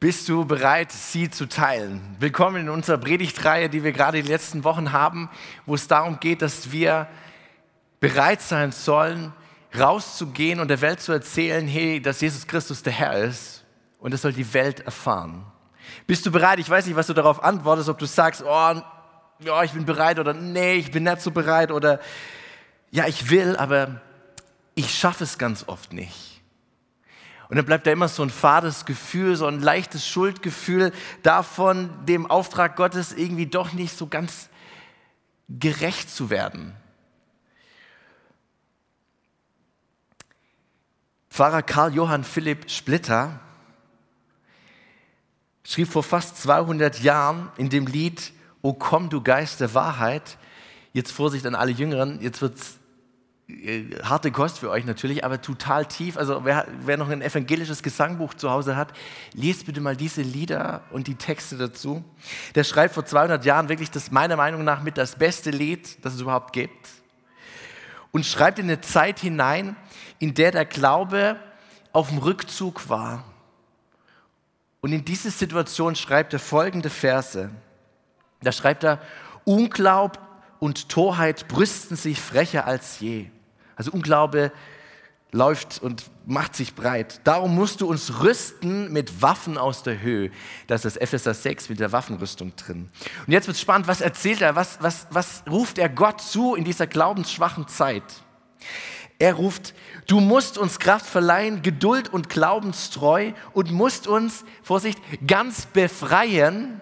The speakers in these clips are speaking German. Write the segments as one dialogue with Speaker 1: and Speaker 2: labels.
Speaker 1: Bist du bereit, sie zu teilen? Willkommen in unserer Predigtreihe, die wir gerade die letzten Wochen haben, wo es darum geht, dass wir bereit sein sollen, rauszugehen und der Welt zu erzählen, hey, dass Jesus Christus der Herr ist und das soll die Welt erfahren. Bist du bereit? Ich weiß nicht, was du darauf antwortest, ob du sagst, oh, ja, ich bin bereit oder nee, ich bin nicht so bereit oder ja, ich will, aber ich schaffe es ganz oft nicht. Und dann bleibt da immer so ein fades Gefühl, so ein leichtes Schuldgefühl davon, dem Auftrag Gottes irgendwie doch nicht so ganz gerecht zu werden. Pfarrer Karl Johann Philipp Splitter schrieb vor fast 200 Jahren in dem Lied O komm, du Geist der Wahrheit, jetzt Vorsicht an alle Jüngeren, jetzt wird es harte Kost für euch natürlich, aber total tief. Also wer, wer, noch ein evangelisches Gesangbuch zu Hause hat, lest bitte mal diese Lieder und die Texte dazu. Der schreibt vor 200 Jahren wirklich das meiner Meinung nach mit das beste Lied, das es überhaupt gibt. Und schreibt in eine Zeit hinein, in der der Glaube auf dem Rückzug war. Und in diese Situation schreibt er folgende Verse. Da schreibt er, Unglaub und Torheit brüsten sich frecher als je. Also Unglaube läuft und macht sich breit. Darum musst du uns rüsten mit Waffen aus der Höhe. Das ist Epheser 6 mit der Waffenrüstung drin. Und jetzt wird spannend, was erzählt er, was, was, was ruft er Gott zu in dieser glaubensschwachen Zeit? Er ruft, du musst uns Kraft verleihen, Geduld und Glaubenstreu und musst uns, Vorsicht, ganz befreien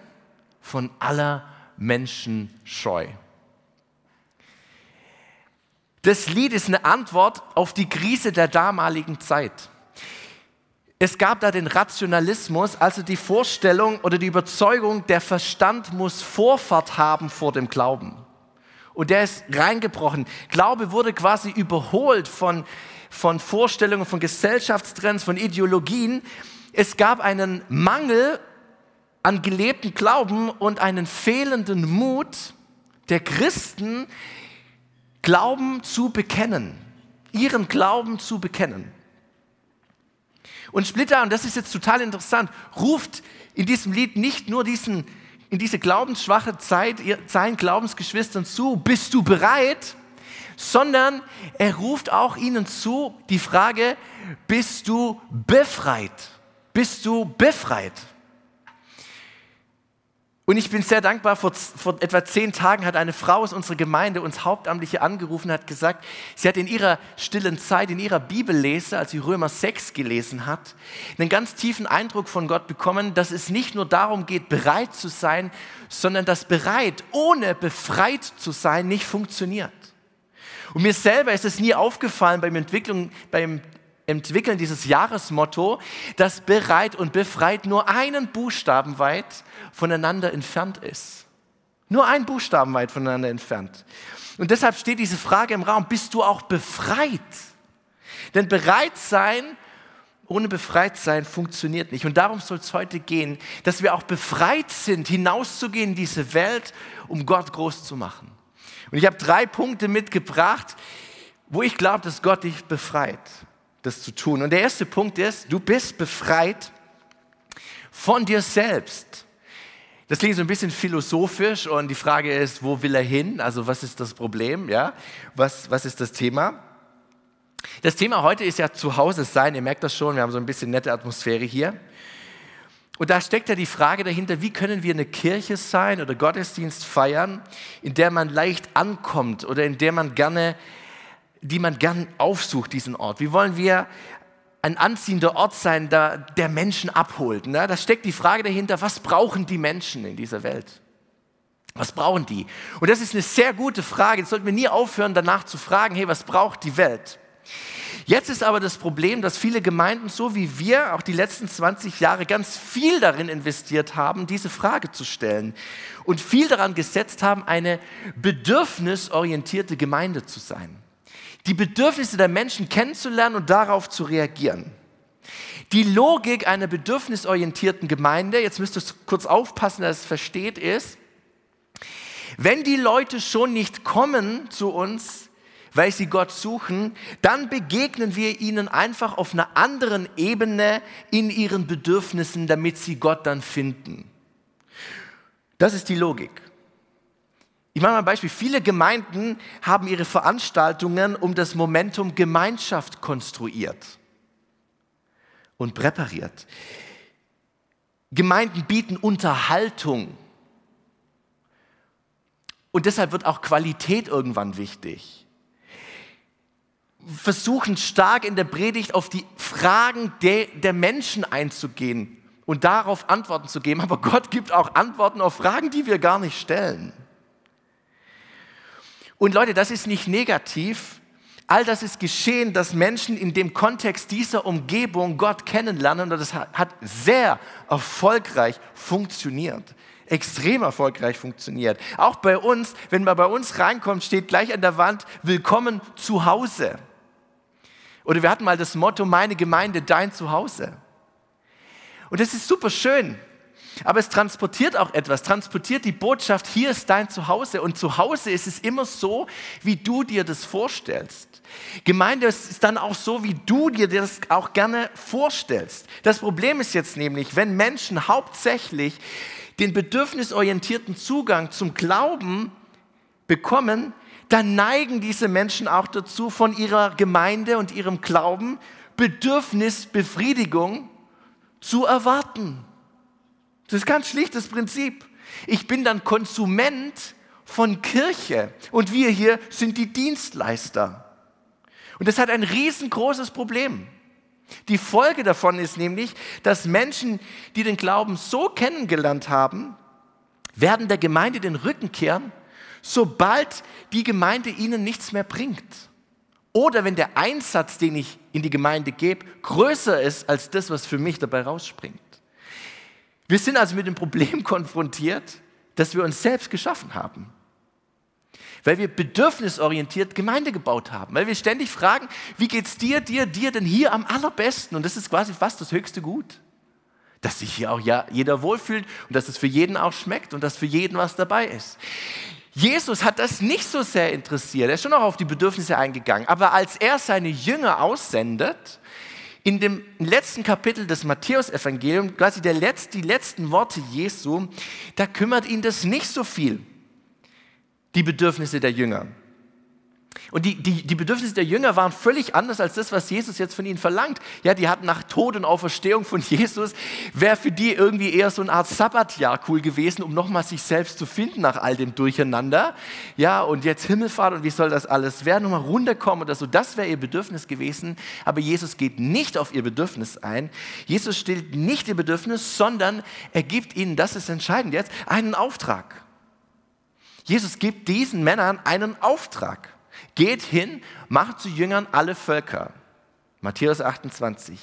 Speaker 1: von aller Menschenscheu. Das Lied ist eine Antwort auf die Krise der damaligen Zeit. Es gab da den Rationalismus, also die Vorstellung oder die Überzeugung, der Verstand muss Vorfahrt haben vor dem Glauben. Und der ist reingebrochen. Glaube wurde quasi überholt von, von Vorstellungen, von Gesellschaftstrends, von Ideologien. Es gab einen Mangel an gelebten Glauben und einen fehlenden Mut der Christen, Glauben zu bekennen, ihren Glauben zu bekennen. Und Splitter, und das ist jetzt total interessant, ruft in diesem Lied nicht nur diesen, in diese glaubensschwache Zeit seinen Glaubensgeschwistern zu, bist du bereit? Sondern er ruft auch ihnen zu die Frage, bist du befreit? Bist du befreit? Und ich bin sehr dankbar, vor, vor, etwa zehn Tagen hat eine Frau aus unserer Gemeinde uns Hauptamtliche angerufen und hat gesagt, sie hat in ihrer stillen Zeit, in ihrer Bibellese, als sie Römer 6 gelesen hat, einen ganz tiefen Eindruck von Gott bekommen, dass es nicht nur darum geht, bereit zu sein, sondern dass bereit, ohne befreit zu sein, nicht funktioniert. Und mir selber ist es nie aufgefallen beim, Entwicklung, beim Entwickeln dieses Jahresmotto, dass bereit und befreit nur einen Buchstaben weit voneinander entfernt ist. Nur ein Buchstaben weit voneinander entfernt. Und deshalb steht diese Frage im Raum, bist du auch befreit? Denn bereit sein ohne befreit sein funktioniert nicht. Und darum soll es heute gehen, dass wir auch befreit sind, hinauszugehen in diese Welt, um Gott groß zu machen. Und ich habe drei Punkte mitgebracht, wo ich glaube, dass Gott dich befreit das zu tun. Und der erste Punkt ist, du bist befreit von dir selbst. Das klingt so ein bisschen philosophisch und die Frage ist, wo will er hin? Also was ist das Problem? Ja? Was, was ist das Thema? Das Thema heute ist ja zu Hause sein. Ihr merkt das schon, wir haben so ein bisschen nette Atmosphäre hier. Und da steckt ja die Frage dahinter, wie können wir eine Kirche sein oder Gottesdienst feiern, in der man leicht ankommt oder in der man gerne die man gern aufsucht, diesen Ort? Wie wollen wir ein anziehender Ort sein, der, der Menschen abholt? Ne? Da steckt die Frage dahinter, was brauchen die Menschen in dieser Welt? Was brauchen die? Und das ist eine sehr gute Frage. Jetzt sollten wir nie aufhören, danach zu fragen, hey, was braucht die Welt? Jetzt ist aber das Problem, dass viele Gemeinden, so wie wir, auch die letzten 20 Jahre ganz viel darin investiert haben, diese Frage zu stellen und viel daran gesetzt haben, eine bedürfnisorientierte Gemeinde zu sein die Bedürfnisse der Menschen kennenzulernen und darauf zu reagieren. Die Logik einer bedürfnisorientierten Gemeinde, jetzt müsst ihr kurz aufpassen, dass es versteht, ist, wenn die Leute schon nicht kommen zu uns, weil sie Gott suchen, dann begegnen wir ihnen einfach auf einer anderen Ebene in ihren Bedürfnissen, damit sie Gott dann finden. Das ist die Logik. Ich mache mal ein Beispiel. Viele Gemeinden haben ihre Veranstaltungen um das Momentum Gemeinschaft konstruiert und präpariert. Gemeinden bieten Unterhaltung. Und deshalb wird auch Qualität irgendwann wichtig. Versuchen stark in der Predigt auf die Fragen der, der Menschen einzugehen und darauf Antworten zu geben. Aber Gott gibt auch Antworten auf Fragen, die wir gar nicht stellen. Und Leute, das ist nicht negativ. All das ist geschehen, dass Menschen in dem Kontext dieser Umgebung Gott kennenlernen und das hat sehr erfolgreich funktioniert. Extrem erfolgreich funktioniert. Auch bei uns, wenn man bei uns reinkommt, steht gleich an der Wand, willkommen zu Hause. Oder wir hatten mal das Motto, meine Gemeinde, dein Zuhause. Und das ist super schön. Aber es transportiert auch etwas, transportiert die Botschaft, hier ist dein Zuhause. Und Zuhause ist es immer so, wie du dir das vorstellst. Gemeinde ist dann auch so, wie du dir das auch gerne vorstellst. Das Problem ist jetzt nämlich, wenn Menschen hauptsächlich den bedürfnisorientierten Zugang zum Glauben bekommen, dann neigen diese Menschen auch dazu, von ihrer Gemeinde und ihrem Glauben Bedürfnisbefriedigung zu erwarten. Das ist ganz schlichtes Prinzip. Ich bin dann Konsument von Kirche und wir hier sind die Dienstleister. Und das hat ein riesengroßes Problem. Die Folge davon ist nämlich, dass Menschen, die den Glauben so kennengelernt haben, werden der Gemeinde den Rücken kehren, sobald die Gemeinde ihnen nichts mehr bringt. Oder wenn der Einsatz, den ich in die Gemeinde gebe, größer ist als das, was für mich dabei rausspringt. Wir sind also mit dem Problem konfrontiert, dass wir uns selbst geschaffen haben. Weil wir bedürfnisorientiert Gemeinde gebaut haben. Weil wir ständig fragen, wie geht es dir, dir, dir denn hier am allerbesten? Und das ist quasi fast das höchste Gut. Dass sich hier auch ja, jeder wohlfühlt und dass es für jeden auch schmeckt und dass für jeden was dabei ist. Jesus hat das nicht so sehr interessiert. Er ist schon auch auf die Bedürfnisse eingegangen. Aber als er seine Jünger aussendet, in dem letzten Kapitel des Matthäusevangeliums, quasi der letzte, die letzten Worte Jesu, da kümmert ihn das nicht so viel, die Bedürfnisse der Jünger. Und die, die, die Bedürfnisse der Jünger waren völlig anders als das, was Jesus jetzt von ihnen verlangt. Ja, die hatten nach Tod und Auferstehung von Jesus, wäre für die irgendwie eher so eine Art Sabbatjahr cool gewesen, um nochmal sich selbst zu finden nach all dem Durcheinander. Ja, und jetzt Himmelfahrt und wie soll das alles werden? Nochmal runterkommen oder so. Das wäre ihr Bedürfnis gewesen. Aber Jesus geht nicht auf ihr Bedürfnis ein. Jesus stillt nicht ihr Bedürfnis, sondern er gibt ihnen, das ist entscheidend jetzt, einen Auftrag. Jesus gibt diesen Männern einen Auftrag. Geht hin, macht zu Jüngern alle Völker. Matthäus 28.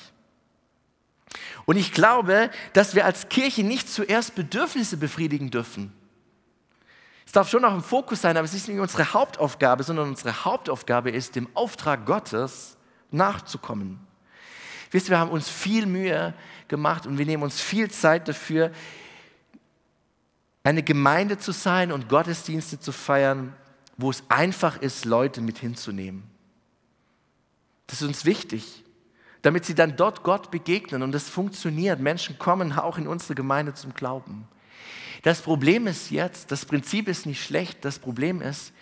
Speaker 1: Und ich glaube, dass wir als Kirche nicht zuerst Bedürfnisse befriedigen dürfen. Es darf schon auch im Fokus sein, aber es ist nicht unsere Hauptaufgabe, sondern unsere Hauptaufgabe ist, dem Auftrag Gottes nachzukommen. Wisst ihr, wir haben uns viel Mühe gemacht und wir nehmen uns viel Zeit dafür, eine Gemeinde zu sein und Gottesdienste zu feiern, wo es einfach ist, Leute mit hinzunehmen. Das ist uns wichtig, damit sie dann dort Gott begegnen und das funktioniert. Menschen kommen auch in unsere Gemeinde zum Glauben. Das Problem ist jetzt, das Prinzip ist nicht schlecht, das Problem ist,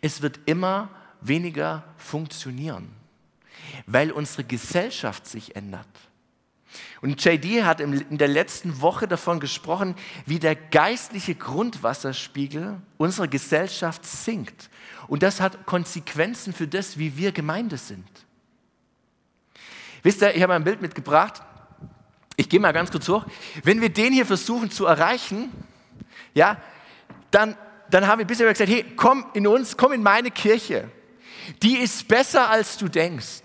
Speaker 1: es wird immer weniger funktionieren, weil unsere Gesellschaft sich ändert. Und JD hat in der letzten Woche davon gesprochen, wie der geistliche Grundwasserspiegel unserer Gesellschaft sinkt. Und das hat Konsequenzen für das, wie wir Gemeinde sind. Wisst ihr, ich habe ein Bild mitgebracht. Ich gehe mal ganz kurz hoch. Wenn wir den hier versuchen zu erreichen, ja, dann, dann haben wir bisher gesagt, hey, komm in uns, komm in meine Kirche. Die ist besser, als du denkst.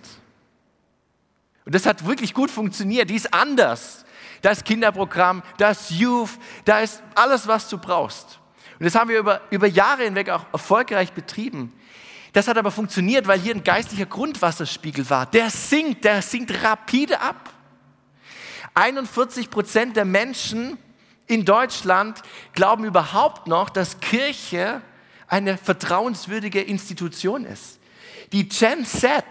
Speaker 1: Und das hat wirklich gut funktioniert. Die ist anders. Das Kinderprogramm, das Youth, da ist alles, was du brauchst. Und das haben wir über, über Jahre hinweg auch erfolgreich betrieben. Das hat aber funktioniert, weil hier ein geistlicher Grundwasserspiegel war. Der sinkt, der sinkt rapide ab. 41 Prozent der Menschen in Deutschland glauben überhaupt noch, dass Kirche eine vertrauenswürdige Institution ist. Die Gen Z,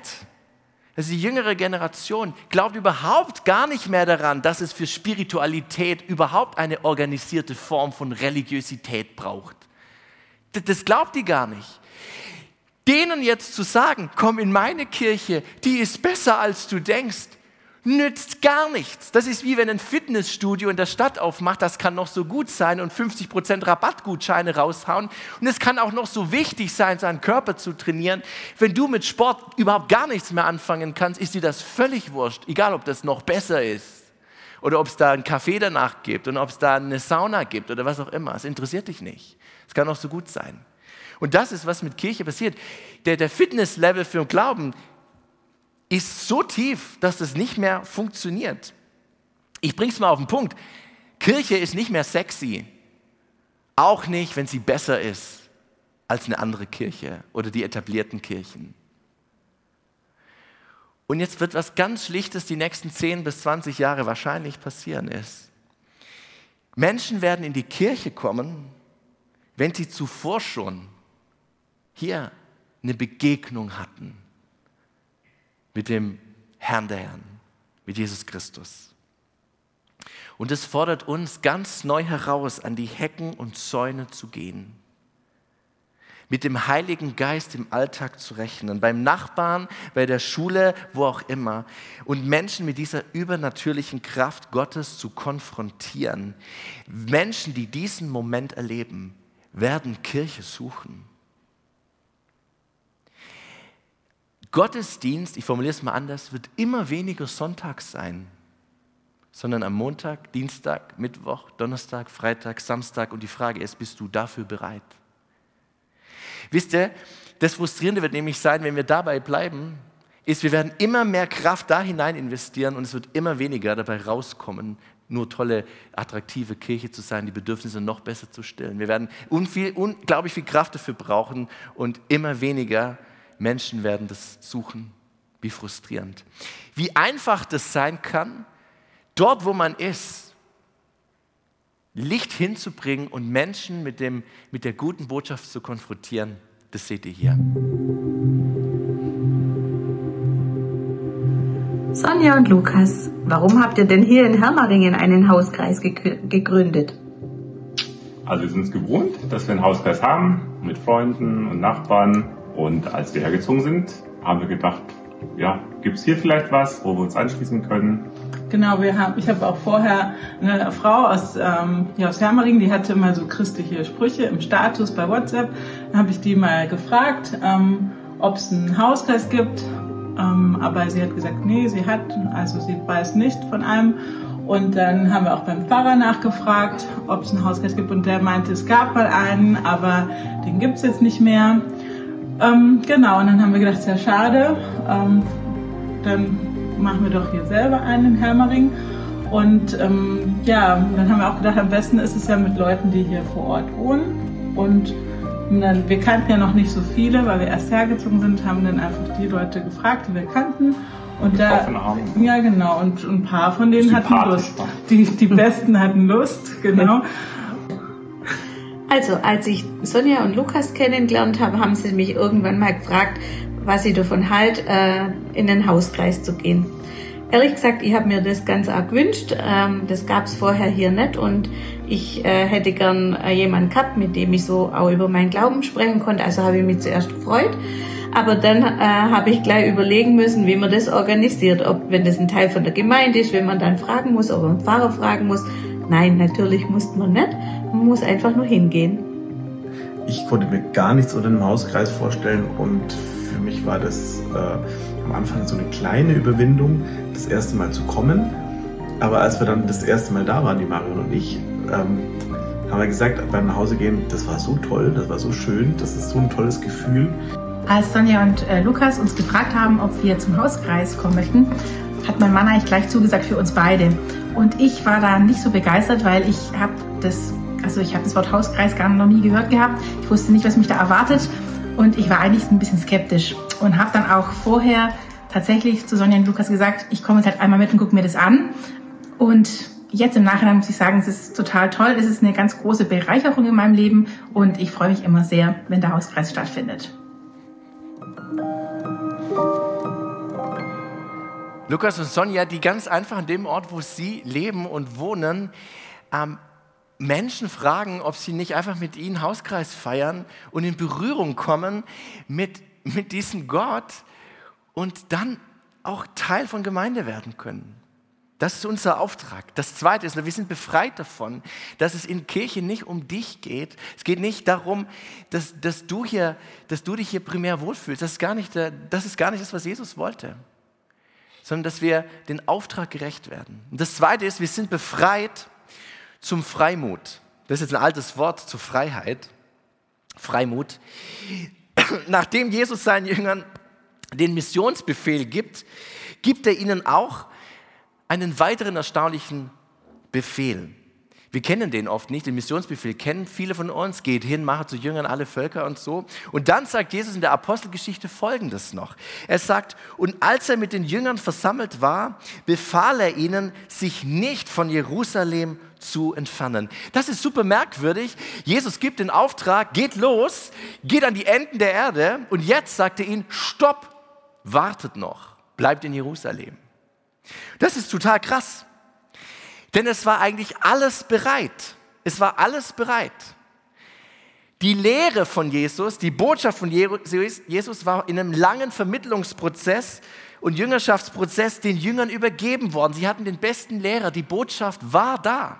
Speaker 1: also die jüngere Generation, glaubt überhaupt gar nicht mehr daran, dass es für Spiritualität überhaupt eine organisierte Form von Religiosität braucht. Das glaubt die gar nicht. Denen jetzt zu sagen, komm in meine Kirche, die ist besser als du denkst, nützt gar nichts. Das ist wie wenn ein Fitnessstudio in der Stadt aufmacht, das kann noch so gut sein und 50% Rabattgutscheine raushauen. Und es kann auch noch so wichtig sein, seinen Körper zu trainieren. Wenn du mit Sport überhaupt gar nichts mehr anfangen kannst, ist dir das völlig wurscht, egal ob das noch besser ist oder ob es da einen Kaffee danach gibt und ob es da eine Sauna gibt oder was auch immer. Es interessiert dich nicht. Es kann auch so gut sein. Und das ist, was mit Kirche passiert. Der, der Fitnesslevel für den Glauben ist so tief, dass das nicht mehr funktioniert. Ich bringe es mal auf den Punkt. Kirche ist nicht mehr sexy. Auch nicht, wenn sie besser ist als eine andere Kirche oder die etablierten Kirchen. Und jetzt wird was ganz Schlichtes die nächsten 10 bis 20 Jahre wahrscheinlich passieren ist. Menschen werden in die Kirche kommen, wenn sie zuvor schon hier eine Begegnung hatten mit dem Herrn der Herren, mit Jesus Christus. Und es fordert uns ganz neu heraus, an die Hecken und Zäune zu gehen, mit dem Heiligen Geist im Alltag zu rechnen, beim Nachbarn, bei der Schule, wo auch immer, und Menschen mit dieser übernatürlichen Kraft Gottes zu konfrontieren. Menschen, die diesen Moment erleben, werden Kirche suchen. Gottesdienst, ich formuliere es mal anders, wird immer weniger sonntags sein, sondern am Montag, Dienstag, Mittwoch, Donnerstag, Freitag, Samstag. Und die Frage ist, bist du dafür bereit? Wisst ihr, das Frustrierende wird nämlich sein, wenn wir dabei bleiben, ist, wir werden immer mehr Kraft da hinein investieren und es wird immer weniger dabei rauskommen, nur tolle, attraktive Kirche zu sein, die Bedürfnisse noch besser zu stillen. Wir werden unglaublich viel Kraft dafür brauchen und immer weniger Menschen werden das suchen. Wie frustrierend. Wie einfach das sein kann, dort, wo man ist, Licht hinzubringen und Menschen mit, dem, mit der guten Botschaft zu konfrontieren, das seht ihr hier.
Speaker 2: Sonja und Lukas, warum habt ihr denn hier in Hermaringen einen Hauskreis gegründet?
Speaker 3: Also wir sind es gewohnt, dass wir einen Hauskreis haben mit Freunden und Nachbarn und als wir hergezogen sind, haben wir gedacht, ja, gibt es hier vielleicht was, wo wir uns anschließen können?
Speaker 4: Genau, wir haben, ich habe auch vorher eine Frau aus, ähm, hier aus Hermering, die hatte immer so christliche Sprüche im Status bei WhatsApp. Dann habe ich die mal gefragt, ähm, ob es einen Hauskreis gibt. Ähm, aber sie hat gesagt, nee, sie hat, also sie weiß nicht von einem. Und dann haben wir auch beim Pfarrer nachgefragt, ob es einen Hauskreis gibt. Und der meinte, es gab mal einen, aber den gibt es jetzt nicht mehr. Ähm, genau, und dann haben wir gedacht, sehr schade, ähm, dann machen wir doch hier selber einen in Hermering. Und ähm, ja, dann haben wir auch gedacht, am besten ist es ja mit Leuten, die hier vor Ort wohnen. Und dann, wir kannten ja noch nicht so viele, weil wir erst hergezogen sind, haben dann einfach die Leute gefragt, die wir kannten. Und da, ja genau, und ein paar von denen hatten Lust. Die, die besten hatten Lust, genau.
Speaker 2: Also, als ich Sonja und Lukas kennengelernt habe, haben sie mich irgendwann mal gefragt, was ich davon halt, äh, in den Hauskreis zu gehen. Ehrlich gesagt, ich habe mir das ganz arg gewünscht. Ähm, das gab es vorher hier nicht und ich äh, hätte gern äh, jemanden gehabt, mit dem ich so auch über meinen Glauben sprechen konnte. Also habe ich mich zuerst gefreut. Aber dann äh, habe ich gleich überlegen müssen, wie man das organisiert. Ob, wenn das ein Teil von der Gemeinde ist, wenn man dann fragen muss, ob man Pfarrer fragen muss. Nein, natürlich muss man nicht. Man muss einfach nur hingehen.
Speaker 5: Ich konnte mir gar nichts unter einem Hauskreis vorstellen und für mich war das äh, am Anfang so eine kleine Überwindung, das erste Mal zu kommen. Aber als wir dann das erste Mal da waren, die Marion und ich, ähm, haben wir gesagt, beim Nachhausegehen, das war so toll, das war so schön, das ist so ein tolles Gefühl.
Speaker 6: Als Sonja und äh, Lukas uns gefragt haben, ob wir zum Hauskreis kommen möchten, hat mein Mann eigentlich gleich zugesagt für uns beide. Und ich war da nicht so begeistert, weil ich habe das, also ich habe das Wort Hauskreis gar noch nie gehört gehabt. Ich wusste nicht, was mich da erwartet und ich war eigentlich ein bisschen skeptisch und habe dann auch vorher tatsächlich zu Sonja und Lukas gesagt, ich komme jetzt halt einmal mit und gucke mir das an. Und jetzt im Nachhinein muss ich sagen, es ist total toll. Es ist eine ganz große Bereicherung in meinem Leben und ich freue mich immer sehr, wenn der Hauskreis stattfindet.
Speaker 1: Lukas und Sonja, die ganz einfach an dem Ort, wo sie leben und wohnen, ähm, Menschen fragen, ob sie nicht einfach mit ihnen Hauskreis feiern und in Berührung kommen mit, mit diesem Gott und dann auch Teil von Gemeinde werden können. Das ist unser Auftrag. Das Zweite ist, wir sind befreit davon, dass es in Kirche nicht um dich geht. Es geht nicht darum, dass, dass, du, hier, dass du dich hier primär wohlfühlst. Das ist, gar nicht, das ist gar nicht das, was Jesus wollte. Sondern dass wir den Auftrag gerecht werden. Und das Zweite ist, wir sind befreit zum Freimut. Das ist jetzt ein altes Wort zur Freiheit. Freimut. Nachdem Jesus seinen Jüngern den Missionsbefehl gibt, gibt er ihnen auch einen weiteren erstaunlichen Befehl. Wir kennen den oft nicht, den Missionsbefehl kennen viele von uns, geht hin, mache zu Jüngern alle Völker und so. Und dann sagt Jesus in der Apostelgeschichte Folgendes noch. Er sagt, und als er mit den Jüngern versammelt war, befahl er ihnen, sich nicht von Jerusalem zu entfernen. Das ist super merkwürdig. Jesus gibt den Auftrag, geht los, geht an die Enden der Erde und jetzt sagt er ihnen, stopp, wartet noch, bleibt in Jerusalem. Das ist total krass. Denn es war eigentlich alles bereit. Es war alles bereit. Die Lehre von Jesus, die Botschaft von Jesus war in einem langen Vermittlungsprozess und Jüngerschaftsprozess den Jüngern übergeben worden. Sie hatten den besten Lehrer, die Botschaft war da.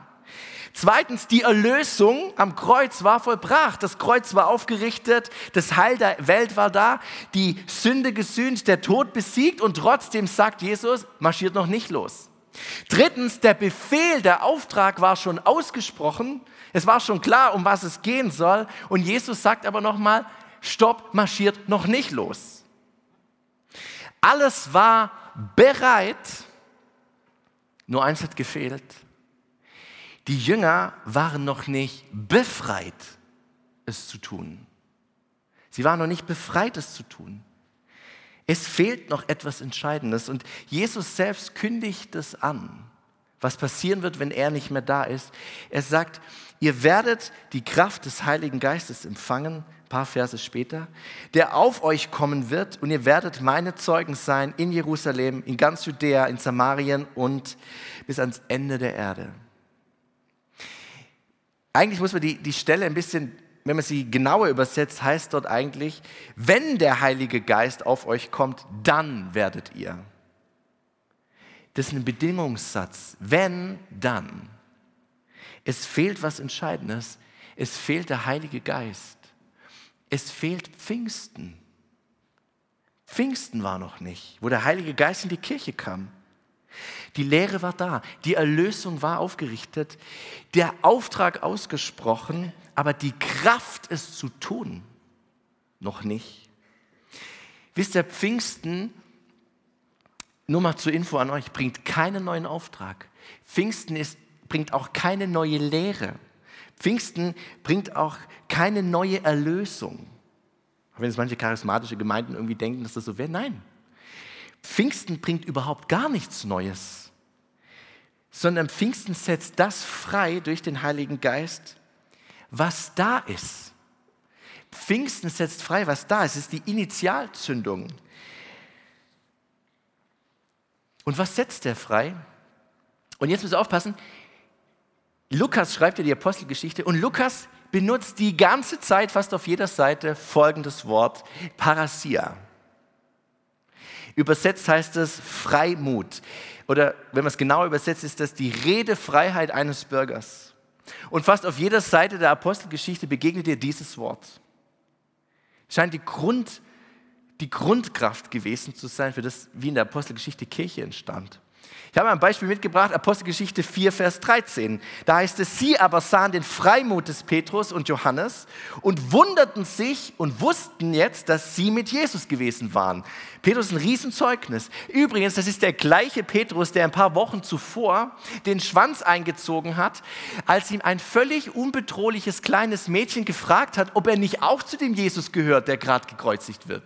Speaker 1: Zweitens, die Erlösung am Kreuz war vollbracht. Das Kreuz war aufgerichtet, das Heil der Welt war da, die Sünde gesühnt, der Tod besiegt und trotzdem sagt Jesus, marschiert noch nicht los. Drittens, der Befehl, der Auftrag war schon ausgesprochen. Es war schon klar, um was es gehen soll. Und Jesus sagt aber nochmal, stopp, marschiert noch nicht los. Alles war bereit, nur eins hat gefehlt die Jünger waren noch nicht befreit, es zu tun. Sie waren noch nicht befreit, es zu tun. Es fehlt noch etwas Entscheidendes und Jesus selbst kündigt es an, was passieren wird, wenn er nicht mehr da ist. Er sagt, ihr werdet die Kraft des Heiligen Geistes empfangen, ein paar Verse später, der auf euch kommen wird und ihr werdet meine Zeugen sein in Jerusalem, in ganz Judäa, in Samarien und bis ans Ende der Erde. Eigentlich muss man die, die Stelle ein bisschen, wenn man sie genauer übersetzt, heißt dort eigentlich, wenn der Heilige Geist auf euch kommt, dann werdet ihr. Das ist ein Bedingungssatz. Wenn, dann. Es fehlt was Entscheidendes. Es fehlt der Heilige Geist. Es fehlt Pfingsten. Pfingsten war noch nicht, wo der Heilige Geist in die Kirche kam. Die Lehre war da, die Erlösung war aufgerichtet, der Auftrag ausgesprochen, aber die Kraft, es zu tun, noch nicht. Wisst ihr, Pfingsten, nur mal zur Info an euch, bringt keinen neuen Auftrag. Pfingsten ist, bringt auch keine neue Lehre. Pfingsten bringt auch keine neue Erlösung. Wenn es manche charismatische Gemeinden irgendwie denken, dass das so wäre, nein. Pfingsten bringt überhaupt gar nichts Neues, sondern Pfingsten setzt das frei durch den Heiligen Geist, was da ist. Pfingsten setzt frei, was da ist. Es ist die Initialzündung. Und was setzt er frei? Und jetzt müssen wir aufpassen. Lukas schreibt ja die Apostelgeschichte und Lukas benutzt die ganze Zeit, fast auf jeder Seite, folgendes Wort: Parasia. Übersetzt heißt es Freimut. Oder wenn man es genau übersetzt, ist das die Redefreiheit eines Bürgers. Und fast auf jeder Seite der Apostelgeschichte begegnet dir dieses Wort. Scheint die, Grund, die Grundkraft gewesen zu sein, für das, wie in der Apostelgeschichte Kirche entstand. Ich habe ein Beispiel mitgebracht, Apostelgeschichte 4, Vers 13. Da heißt es, sie aber sahen den Freimut des Petrus und Johannes und wunderten sich und wussten jetzt, dass sie mit Jesus gewesen waren. Petrus ist ein Riesenzeugnis. Übrigens, das ist der gleiche Petrus, der ein paar Wochen zuvor den Schwanz eingezogen hat, als ihm ein völlig unbedrohliches kleines Mädchen gefragt hat, ob er nicht auch zu dem Jesus gehört, der gerade gekreuzigt wird.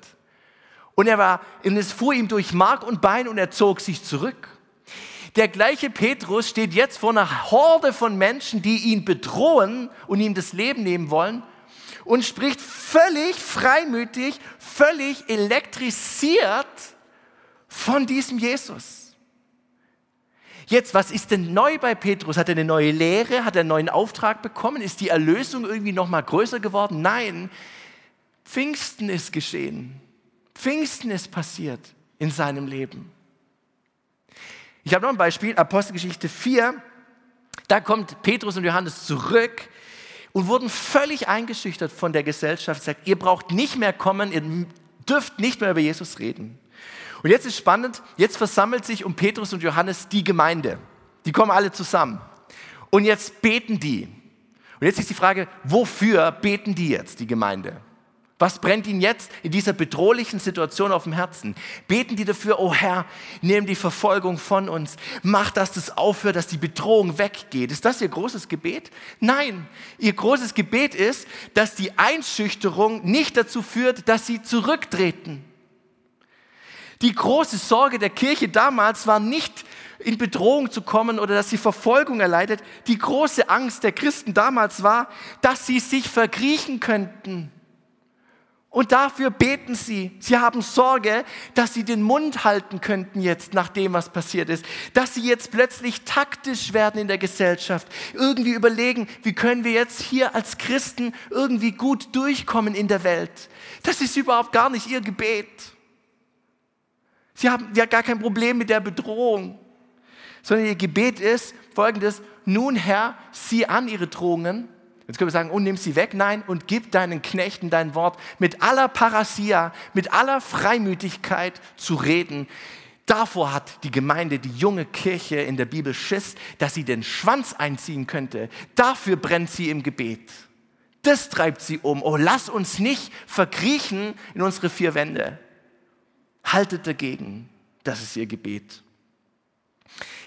Speaker 1: Und er war, und es fuhr ihm durch Mark und Bein und er zog sich zurück. Der gleiche Petrus steht jetzt vor einer Horde von Menschen, die ihn bedrohen und ihm das Leben nehmen wollen und spricht völlig freimütig, völlig elektrisiert von diesem Jesus. Jetzt, was ist denn neu bei Petrus? Hat er eine neue Lehre? Hat er einen neuen Auftrag bekommen? Ist die Erlösung irgendwie noch mal größer geworden? Nein. Pfingsten ist geschehen. Pfingsten ist passiert in seinem Leben. Ich habe noch ein Beispiel, Apostelgeschichte 4. Da kommt Petrus und Johannes zurück und wurden völlig eingeschüchtert von der Gesellschaft. Sagt, ihr braucht nicht mehr kommen, ihr dürft nicht mehr über Jesus reden. Und jetzt ist spannend, jetzt versammelt sich um Petrus und Johannes die Gemeinde. Die kommen alle zusammen. Und jetzt beten die. Und jetzt ist die Frage, wofür beten die jetzt, die Gemeinde? Was brennt ihnen jetzt in dieser bedrohlichen Situation auf dem Herzen? Beten die dafür, oh Herr, nimm die Verfolgung von uns. Mach, dass das aufhört, dass die Bedrohung weggeht. Ist das ihr großes Gebet? Nein, ihr großes Gebet ist, dass die Einschüchterung nicht dazu führt, dass sie zurücktreten. Die große Sorge der Kirche damals war nicht, in Bedrohung zu kommen oder dass sie Verfolgung erleidet. Die große Angst der Christen damals war, dass sie sich verkriechen könnten und dafür beten sie. Sie haben Sorge, dass sie den Mund halten könnten jetzt nach dem, was passiert ist. Dass sie jetzt plötzlich taktisch werden in der Gesellschaft. Irgendwie überlegen, wie können wir jetzt hier als Christen irgendwie gut durchkommen in der Welt. Das ist überhaupt gar nicht ihr Gebet. Sie haben ja gar kein Problem mit der Bedrohung. Sondern ihr Gebet ist folgendes. Nun Herr, sieh an ihre Drohungen Jetzt können wir sagen, und nimm sie weg. Nein, und gib deinen Knechten dein Wort mit aller Parasia, mit aller Freimütigkeit zu reden. Davor hat die Gemeinde, die junge Kirche in der Bibel Schiss, dass sie den Schwanz einziehen könnte. Dafür brennt sie im Gebet. Das treibt sie um. Oh, lass uns nicht verkriechen in unsere vier Wände. Haltet dagegen. Das ist ihr Gebet.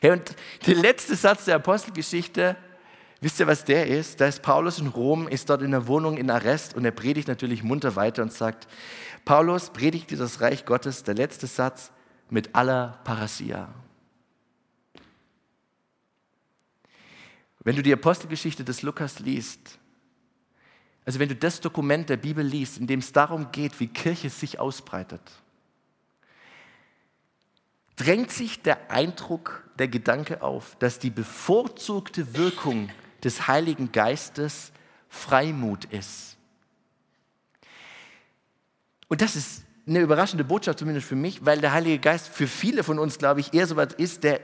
Speaker 1: Ja, und der letzte Satz der Apostelgeschichte Wisst ihr, was der ist? Da ist Paulus in Rom, ist dort in der Wohnung in Arrest und er predigt natürlich munter weiter und sagt, Paulus predigt dir das Reich Gottes, der letzte Satz, mit aller Parasia. Wenn du die Apostelgeschichte des Lukas liest, also wenn du das Dokument der Bibel liest, in dem es darum geht, wie Kirche sich ausbreitet, drängt sich der Eindruck, der Gedanke auf, dass die bevorzugte Wirkung des Heiligen Geistes Freimut ist. Und das ist eine überraschende Botschaft, zumindest für mich, weil der Heilige Geist für viele von uns, glaube ich, eher so was ist, der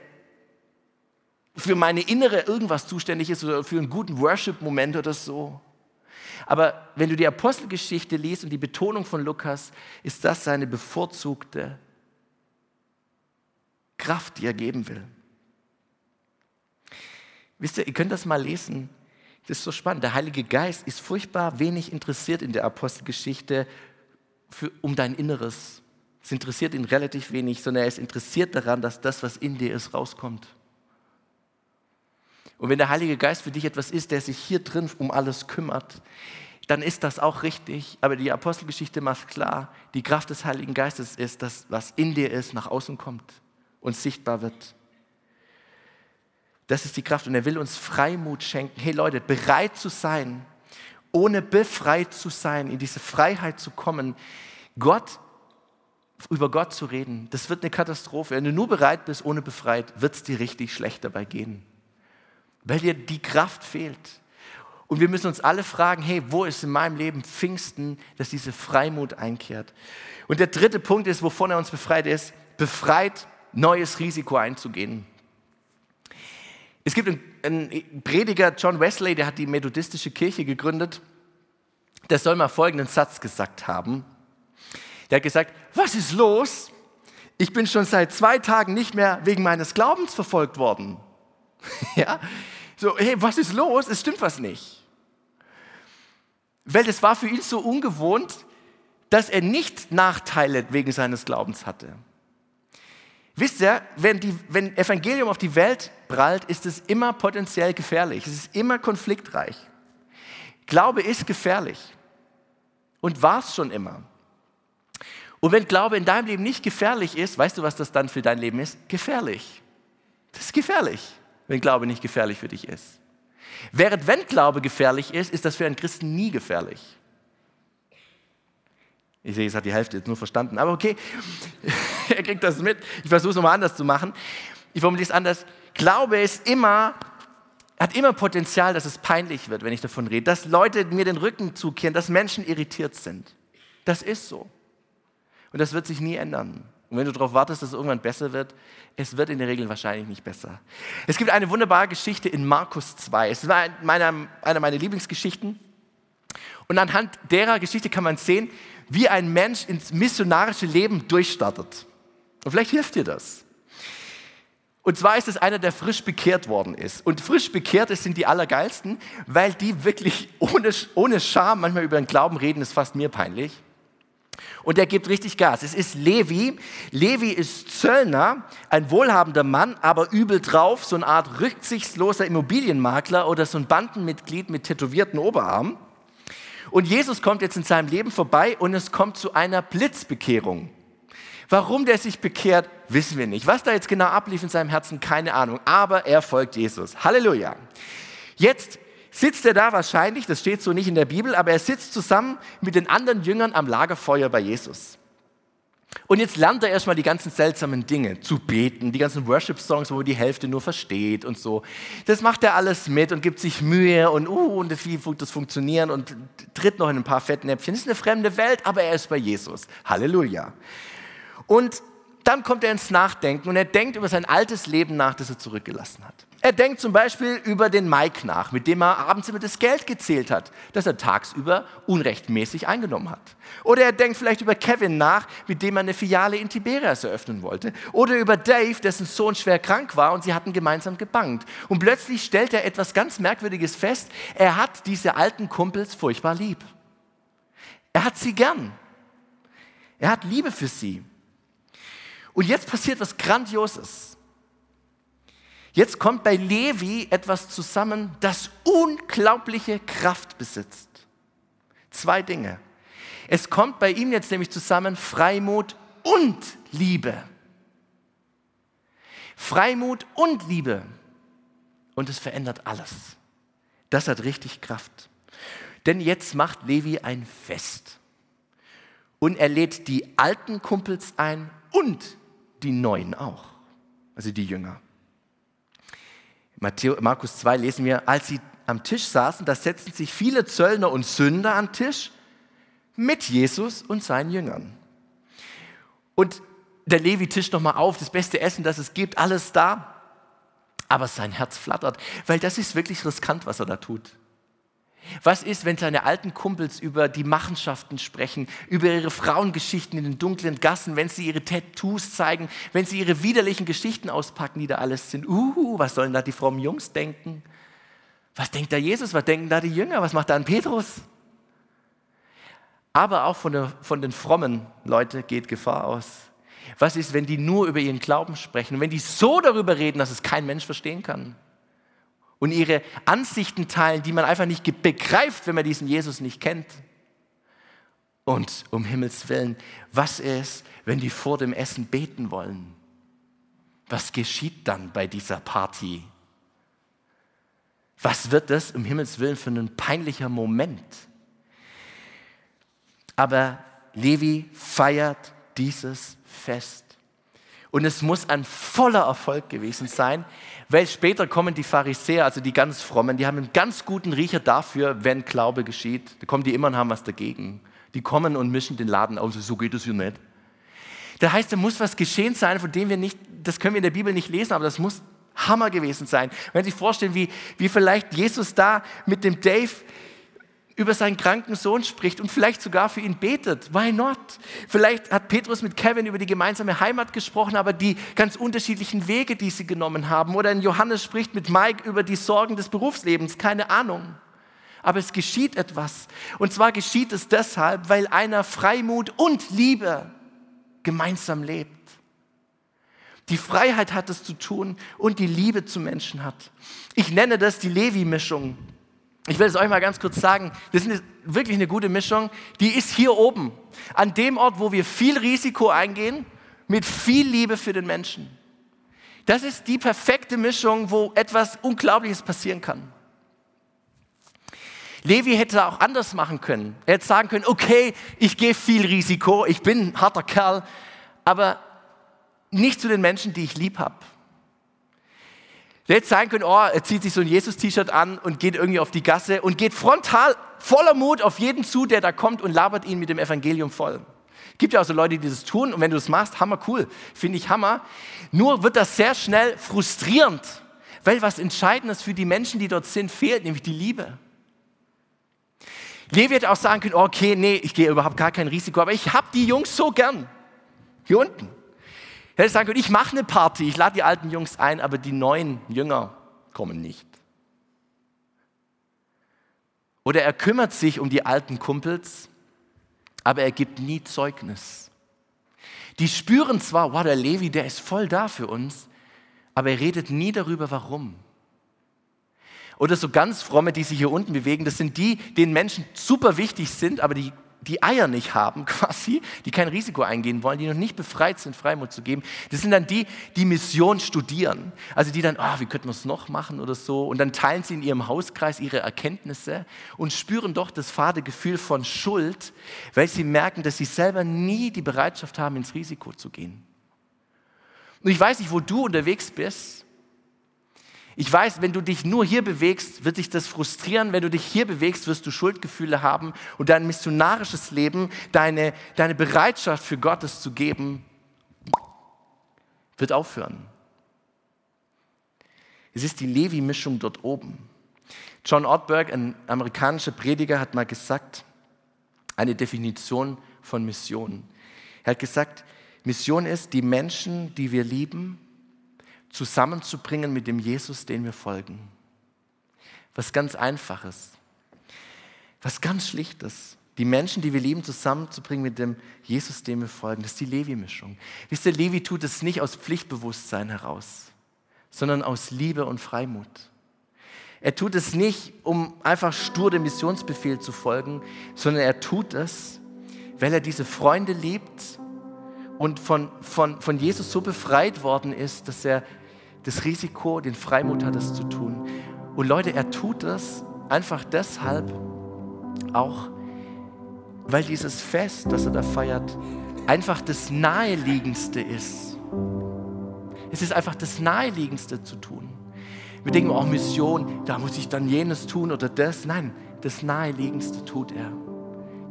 Speaker 1: für meine innere irgendwas zuständig ist oder für einen guten Worship-Moment oder so. Aber wenn du die Apostelgeschichte liest und die Betonung von Lukas, ist das seine bevorzugte Kraft, die er geben will. Wisst ihr, ihr könnt das mal lesen. Das ist so spannend. Der Heilige Geist ist furchtbar wenig interessiert in der Apostelgeschichte für, um dein Inneres. Es interessiert ihn relativ wenig, sondern er ist interessiert daran, dass das, was in dir ist, rauskommt. Und wenn der Heilige Geist für dich etwas ist, der sich hier drin um alles kümmert, dann ist das auch richtig. Aber die Apostelgeschichte macht klar, die Kraft des Heiligen Geistes ist, dass was in dir ist, nach außen kommt und sichtbar wird. Das ist die Kraft und er will uns Freimut schenken. Hey Leute, bereit zu sein, ohne befreit zu sein, in diese Freiheit zu kommen, Gott, über Gott zu reden, das wird eine Katastrophe. Wenn du nur bereit bist, ohne befreit, wird es dir richtig schlecht dabei gehen, weil dir die Kraft fehlt. Und wir müssen uns alle fragen, hey, wo ist in meinem Leben Pfingsten, dass diese Freimut einkehrt? Und der dritte Punkt ist, wovon er uns befreit ist, befreit, neues Risiko einzugehen. Es gibt einen, Prediger, John Wesley, der hat die methodistische Kirche gegründet. Der soll mal folgenden Satz gesagt haben. Der hat gesagt, was ist los? Ich bin schon seit zwei Tagen nicht mehr wegen meines Glaubens verfolgt worden. ja? So, hey, was ist los? Es stimmt was nicht. Weil das war für ihn so ungewohnt, dass er nicht Nachteile wegen seines Glaubens hatte. Wisst ihr, wenn, die, wenn Evangelium auf die Welt prallt, ist es immer potenziell gefährlich. Es ist immer konfliktreich. Glaube ist gefährlich. Und war es schon immer. Und wenn Glaube in deinem Leben nicht gefährlich ist, weißt du, was das dann für dein Leben ist? Gefährlich. Das ist gefährlich, wenn Glaube nicht gefährlich für dich ist. Während wenn Glaube gefährlich ist, ist das für einen Christen nie gefährlich. Ich sehe, es hat die Hälfte jetzt nur verstanden, aber okay, er kriegt das mit. Ich versuche es nochmal anders zu machen. Ich formuliere es anders. Glaube ist immer, hat immer Potenzial, dass es peinlich wird, wenn ich davon rede, dass Leute mir den Rücken zukehren, dass Menschen irritiert sind. Das ist so. Und das wird sich nie ändern. Und wenn du darauf wartest, dass es irgendwann besser wird, es wird in der Regel wahrscheinlich nicht besser. Es gibt eine wunderbare Geschichte in Markus 2. Es war eine meiner Lieblingsgeschichten. Und anhand derer Geschichte kann man sehen, wie ein Mensch ins missionarische Leben durchstartet. Und vielleicht hilft dir das. Und zwar ist es einer, der frisch bekehrt worden ist. Und frisch Bekehrte sind die Allergeilsten, weil die wirklich ohne, ohne Scham manchmal über den Glauben reden, ist fast mir peinlich. Und er gibt richtig Gas. Es ist Levi. Levi ist Zöllner, ein wohlhabender Mann, aber übel drauf, so eine Art rücksichtsloser Immobilienmakler oder so ein Bandenmitglied mit tätowierten Oberarmen. Und Jesus kommt jetzt in seinem Leben vorbei und es kommt zu einer Blitzbekehrung. Warum der sich bekehrt, wissen wir nicht. Was da jetzt genau ablief in seinem Herzen, keine Ahnung. Aber er folgt Jesus. Halleluja. Jetzt sitzt er da wahrscheinlich, das steht so nicht in der Bibel, aber er sitzt zusammen mit den anderen Jüngern am Lagerfeuer bei Jesus. Und jetzt lernt er erstmal die ganzen seltsamen Dinge, zu beten, die ganzen Worship-Songs, wo er die Hälfte nur versteht und so. Das macht er alles mit und gibt sich Mühe und, uh, und wie das funktionieren und tritt noch in ein paar Fettnäpfchen. Das ist eine fremde Welt, aber er ist bei Jesus. Halleluja. Und dann kommt er ins Nachdenken und er denkt über sein altes Leben nach, das er zurückgelassen hat. Er denkt zum Beispiel über den Mike nach, mit dem er abends immer das Geld gezählt hat, das er tagsüber unrechtmäßig eingenommen hat. Oder er denkt vielleicht über Kevin nach, mit dem er eine Filiale in Tiberias eröffnen wollte. Oder über Dave, dessen Sohn schwer krank war und sie hatten gemeinsam gebankt. Und plötzlich stellt er etwas ganz Merkwürdiges fest. Er hat diese alten Kumpels furchtbar lieb. Er hat sie gern. Er hat Liebe für sie. Und jetzt passiert was Grandioses. Jetzt kommt bei Levi etwas zusammen, das unglaubliche Kraft besitzt. Zwei Dinge. Es kommt bei ihm jetzt nämlich zusammen Freimut und Liebe. Freimut und Liebe. Und es verändert alles. Das hat richtig Kraft. Denn jetzt macht Levi ein Fest. Und er lädt die alten Kumpels ein und die neuen auch. Also die Jünger. Markus 2 lesen wir, als sie am Tisch saßen, da setzten sich viele Zöllner und Sünder am Tisch mit Jesus und seinen Jüngern. Und der Levi tischt nochmal auf, das beste Essen, das es gibt, alles da. Aber sein Herz flattert, weil das ist wirklich riskant, was er da tut. Was ist, wenn seine alten Kumpels über die Machenschaften sprechen, über ihre Frauengeschichten in den dunklen Gassen, wenn sie ihre Tattoos zeigen, wenn sie ihre widerlichen Geschichten auspacken, die da alles sind? Uh, was sollen da die frommen Jungs denken? Was denkt da Jesus? Was denken da die Jünger? Was macht da ein Petrus? Aber auch von, der, von den frommen Leuten geht Gefahr aus. Was ist, wenn die nur über ihren Glauben sprechen und wenn die so darüber reden, dass es kein Mensch verstehen kann? Und ihre Ansichten teilen, die man einfach nicht begreift, wenn man diesen Jesus nicht kennt. Und um Himmels willen, was ist, wenn die vor dem Essen beten wollen? Was geschieht dann bei dieser Party? Was wird das um Himmels willen für ein peinlicher Moment? Aber Levi feiert dieses Fest. Und es muss ein voller Erfolg gewesen sein, weil später kommen die Pharisäer, also die ganz frommen, die haben einen ganz guten Riecher dafür, wenn Glaube geschieht. Da kommen die immer und haben was dagegen. Die kommen und mischen den Laden aus, so geht es hier nicht. Da heißt, da muss was geschehen sein, von dem wir nicht, das können wir in der Bibel nicht lesen, aber das muss Hammer gewesen sein. Wenn Sie sich vorstellen, wie, wie vielleicht Jesus da mit dem Dave über seinen kranken Sohn spricht und vielleicht sogar für ihn betet. Why not? Vielleicht hat Petrus mit Kevin über die gemeinsame Heimat gesprochen, aber die ganz unterschiedlichen Wege, die sie genommen haben. Oder ein Johannes spricht mit Mike über die Sorgen des Berufslebens. Keine Ahnung. Aber es geschieht etwas. Und zwar geschieht es deshalb, weil einer Freimut und Liebe gemeinsam lebt. Die Freiheit hat es zu tun und die Liebe zu Menschen hat. Ich nenne das die Levi-Mischung. Ich will es euch mal ganz kurz sagen, das ist wirklich eine gute Mischung. Die ist hier oben, an dem Ort, wo wir viel Risiko eingehen, mit viel Liebe für den Menschen. Das ist die perfekte Mischung, wo etwas Unglaubliches passieren kann. Levi hätte auch anders machen können. Er hätte sagen können, okay, ich gehe viel Risiko, ich bin ein harter Kerl, aber nicht zu den Menschen, die ich lieb habe. Hätte sein können, oh, er zieht sich so ein Jesus-T-Shirt an und geht irgendwie auf die Gasse und geht frontal voller Mut auf jeden zu, der da kommt und labert ihn mit dem Evangelium voll. Gibt ja auch so Leute, die das tun und wenn du das machst, hammer cool, finde ich hammer. Nur wird das sehr schnell frustrierend, weil was Entscheidendes für die Menschen, die dort sind, fehlt, nämlich die Liebe. Levi hätte auch sagen können, okay, nee, ich gehe überhaupt gar kein Risiko, aber ich habe die Jungs so gern. Hier unten. Hätte sagen können, ich mache eine Party, ich lade die alten Jungs ein, aber die neuen Jünger kommen nicht. Oder er kümmert sich um die alten Kumpels, aber er gibt nie Zeugnis. Die spüren zwar, wow, der Levi, der ist voll da für uns, aber er redet nie darüber, warum. Oder so ganz fromme, die sich hier unten bewegen, das sind die, denen Menschen super wichtig sind, aber die die Eier nicht haben, quasi, die kein Risiko eingehen wollen, die noch nicht befreit sind, Freimut zu geben, das sind dann die, die Mission studieren. Also die dann, oh, wie könnten wir es noch machen oder so. Und dann teilen sie in ihrem Hauskreis ihre Erkenntnisse und spüren doch das fade Gefühl von Schuld, weil sie merken, dass sie selber nie die Bereitschaft haben, ins Risiko zu gehen. Und ich weiß nicht, wo du unterwegs bist, ich weiß, wenn du dich nur hier bewegst, wird dich das frustrieren. Wenn du dich hier bewegst, wirst du Schuldgefühle haben und dein missionarisches Leben, deine, deine Bereitschaft für Gottes zu geben, wird aufhören. Es ist die Levi-Mischung dort oben. John Ortberg, ein amerikanischer Prediger, hat mal gesagt, eine Definition von Mission. Er hat gesagt, Mission ist, die Menschen, die wir lieben, zusammenzubringen mit dem Jesus, den wir folgen. Was ganz Einfaches, was ganz Schlichtes. Die Menschen, die wir lieben, zusammenzubringen mit dem Jesus, dem wir folgen. Das ist die Levi-Mischung. Wisst ihr, Levi tut es nicht aus Pflichtbewusstsein heraus, sondern aus Liebe und Freimut. Er tut es nicht, um einfach stur dem Missionsbefehl zu folgen, sondern er tut es, weil er diese Freunde liebt und von, von, von Jesus so befreit worden ist, dass er das Risiko, den Freimut hat, es zu tun. Und Leute, er tut das einfach deshalb auch, weil dieses Fest, das er da feiert, einfach das Naheliegendste ist. Es ist einfach das Naheliegendste zu tun. Wir denken auch Mission, da muss ich dann jenes tun oder das. Nein, das Naheliegendste tut er.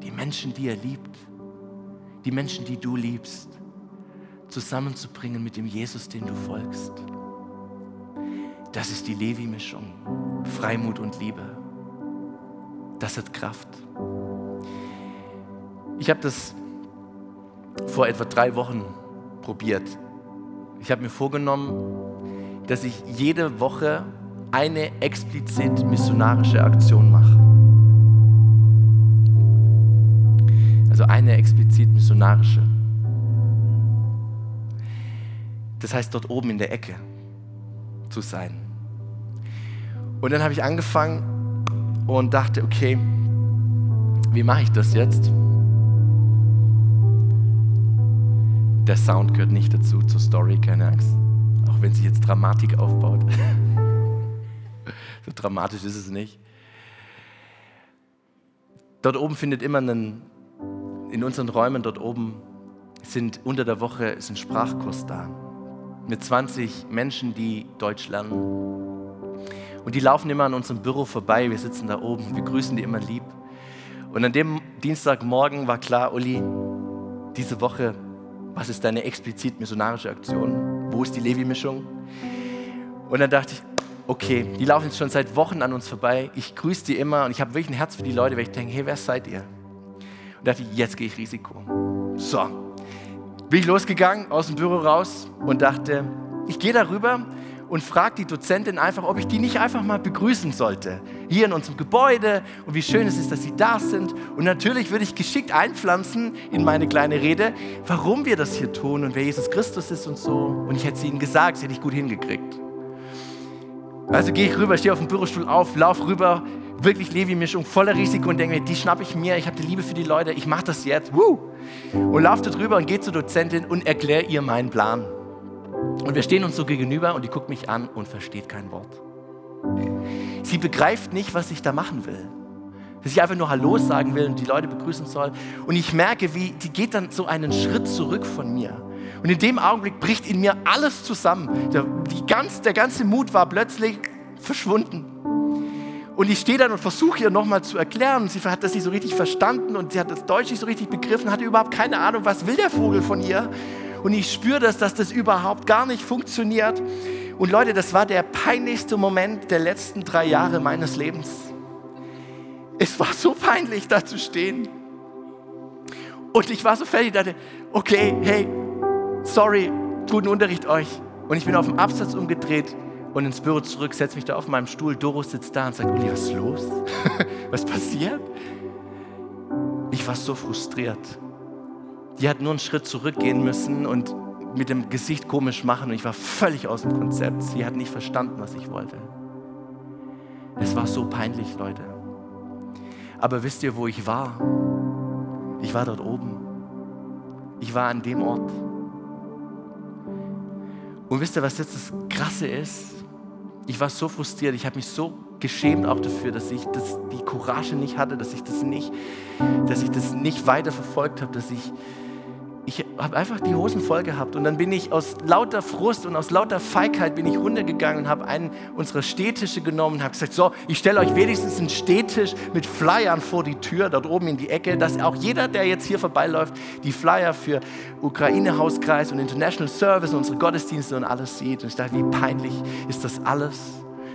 Speaker 1: Die Menschen, die er liebt, die Menschen, die du liebst, zusammenzubringen mit dem Jesus, den du folgst. Das ist die Levi-Mischung. Freimut und Liebe. Das hat Kraft. Ich habe das vor etwa drei Wochen probiert. Ich habe mir vorgenommen, dass ich jede Woche eine explizit missionarische Aktion mache. Also eine explizit missionarische. Das heißt dort oben in der Ecke zu sein. Und dann habe ich angefangen und dachte, okay, wie mache ich das jetzt? Der Sound gehört nicht dazu zur Story, keine Angst. Auch wenn sich jetzt Dramatik aufbaut. so dramatisch ist es nicht. Dort oben findet immer einen, in unseren Räumen dort oben sind unter der Woche ist ein Sprachkurs da mit 20 Menschen, die Deutsch lernen. Und die laufen immer an unserem Büro vorbei. Wir sitzen da oben, wir grüßen die immer lieb. Und an dem Dienstagmorgen war klar, Uli, diese Woche, was ist deine explizit missionarische Aktion? Wo ist die Levi-Mischung? Und dann dachte ich, okay, die laufen jetzt schon seit Wochen an uns vorbei. Ich grüße die immer und ich habe wirklich ein Herz für die Leute, weil ich denke, hey, wer seid ihr? Und dachte ich, jetzt gehe ich Risiko. So, bin ich losgegangen aus dem Büro raus und dachte, ich gehe darüber und frage die Dozentin einfach, ob ich die nicht einfach mal begrüßen sollte. Hier in unserem Gebäude und wie schön es ist, dass sie da sind. Und natürlich würde ich geschickt einpflanzen in meine kleine Rede, warum wir das hier tun und wer Jesus Christus ist und so. Und ich hätte es ihnen gesagt, sie hätte ich gut hingekriegt. Also gehe ich rüber, stehe auf dem Bürostuhl auf, laufe rüber, wirklich Levi-Mischung, voller Risiko und denke mir, die schnappe ich mir, ich habe die Liebe für die Leute, ich mache das jetzt. Woo! Und laufe da drüber und gehe zur Dozentin und erkläre ihr meinen Plan. Und wir stehen uns so gegenüber und die guckt mich an und versteht kein Wort. Sie begreift nicht, was ich da machen will. Dass ich einfach nur Hallo sagen will und die Leute begrüßen soll. Und ich merke, wie die geht dann so einen Schritt zurück von mir Und in dem Augenblick bricht in mir alles zusammen. Der, die ganz, der ganze Mut war plötzlich verschwunden. Und ich stehe dann und versuche ihr nochmal zu erklären. Sie hat das nicht so richtig verstanden und sie hat das Deutsch nicht so richtig begriffen, hatte überhaupt keine Ahnung, was will der Vogel von ihr. Und ich spüre das, dass das überhaupt gar nicht funktioniert. Und Leute, das war der peinlichste Moment der letzten drei Jahre meines Lebens. Es war so peinlich, da zu stehen. Und ich war so fertig, dachte, okay, hey, sorry, guten Unterricht euch. Und ich bin auf dem Absatz umgedreht und ins Büro zurück, setze mich da auf meinem Stuhl. Doro sitzt da und sagt, Uli, was ist los? was passiert? Ich war so frustriert. Die hat nur einen Schritt zurückgehen müssen und mit dem Gesicht komisch machen und ich war völlig aus dem Konzept. Sie hat nicht verstanden, was ich wollte. Es war so peinlich, Leute. Aber wisst ihr, wo ich war? Ich war dort oben. Ich war an dem Ort. Und wisst ihr, was jetzt das Krasse ist? Ich war so frustriert, ich habe mich so geschämt auch dafür, dass ich das, die Courage nicht hatte, dass ich das nicht, dass ich das nicht weiter verfolgt habe, dass ich ich habe einfach die Hosen voll gehabt und dann bin ich aus lauter Frust und aus lauter Feigheit bin ich runtergegangen und habe einen unserer Städtische genommen und habe gesagt, so, ich stelle euch wenigstens einen Städtisch mit Flyern vor die Tür, dort oben in die Ecke, dass auch jeder, der jetzt hier vorbeiläuft, die Flyer für Ukraine-Hauskreis und International Service und unsere Gottesdienste und alles sieht. Und ich dachte, wie peinlich ist das alles,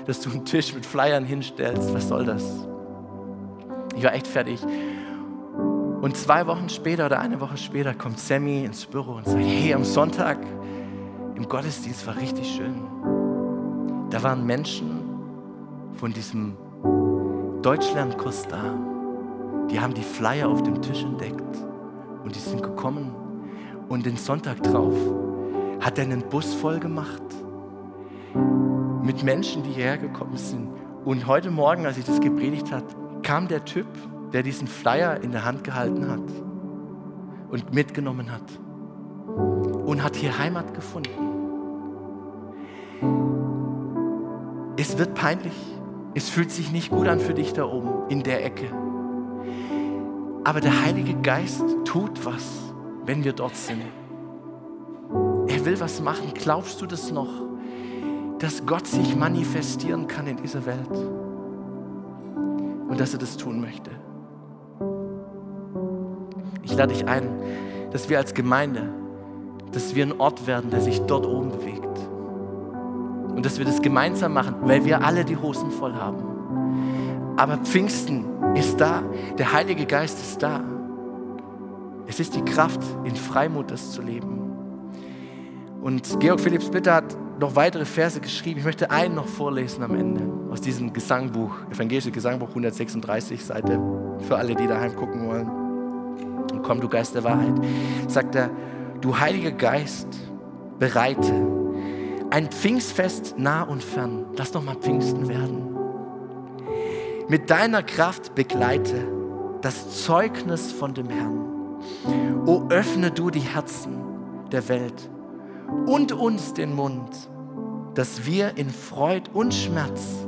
Speaker 1: dass du einen Tisch mit Flyern hinstellst, was soll das? Ich war echt fertig. Und zwei Wochen später oder eine Woche später kommt Sammy ins Büro und sagt, hey, am Sonntag im Gottesdienst war richtig schön. Da waren Menschen von diesem Deutschlernkurs da. Die haben die Flyer auf dem Tisch entdeckt und die sind gekommen. Und den Sonntag drauf hat er einen Bus voll gemacht mit Menschen, die hierher gekommen sind. Und heute Morgen, als ich das gepredigt hat, kam der Typ der diesen Flyer in der Hand gehalten hat und mitgenommen hat und hat hier Heimat gefunden. Es wird peinlich. Es fühlt sich nicht gut an für dich da oben in der Ecke. Aber der Heilige Geist tut was, wenn wir dort sind. Er will was machen. Glaubst du das noch, dass Gott sich manifestieren kann in dieser Welt? Und dass er das tun möchte? Ich lade dich ein, dass wir als Gemeinde, dass wir ein Ort werden, der sich dort oben bewegt. Und dass wir das gemeinsam machen, weil wir alle die Hosen voll haben. Aber Pfingsten ist da, der Heilige Geist ist da. Es ist die Kraft, in Freimut das zu leben. Und Georg Philipps Bitter hat noch weitere Verse geschrieben. Ich möchte einen noch vorlesen am Ende aus diesem Gesangbuch, Evangelische Gesangbuch 136 Seite, für alle, die daheim gucken wollen komm, du Geist der Wahrheit, sagt er, du Heiliger Geist, bereite ein Pfingstfest nah und fern. Lass doch mal Pfingsten werden. Mit deiner Kraft begleite das Zeugnis von dem Herrn. O öffne du die Herzen der Welt und uns den Mund, dass wir in Freud und Schmerz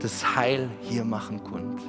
Speaker 1: das Heil hier machen können.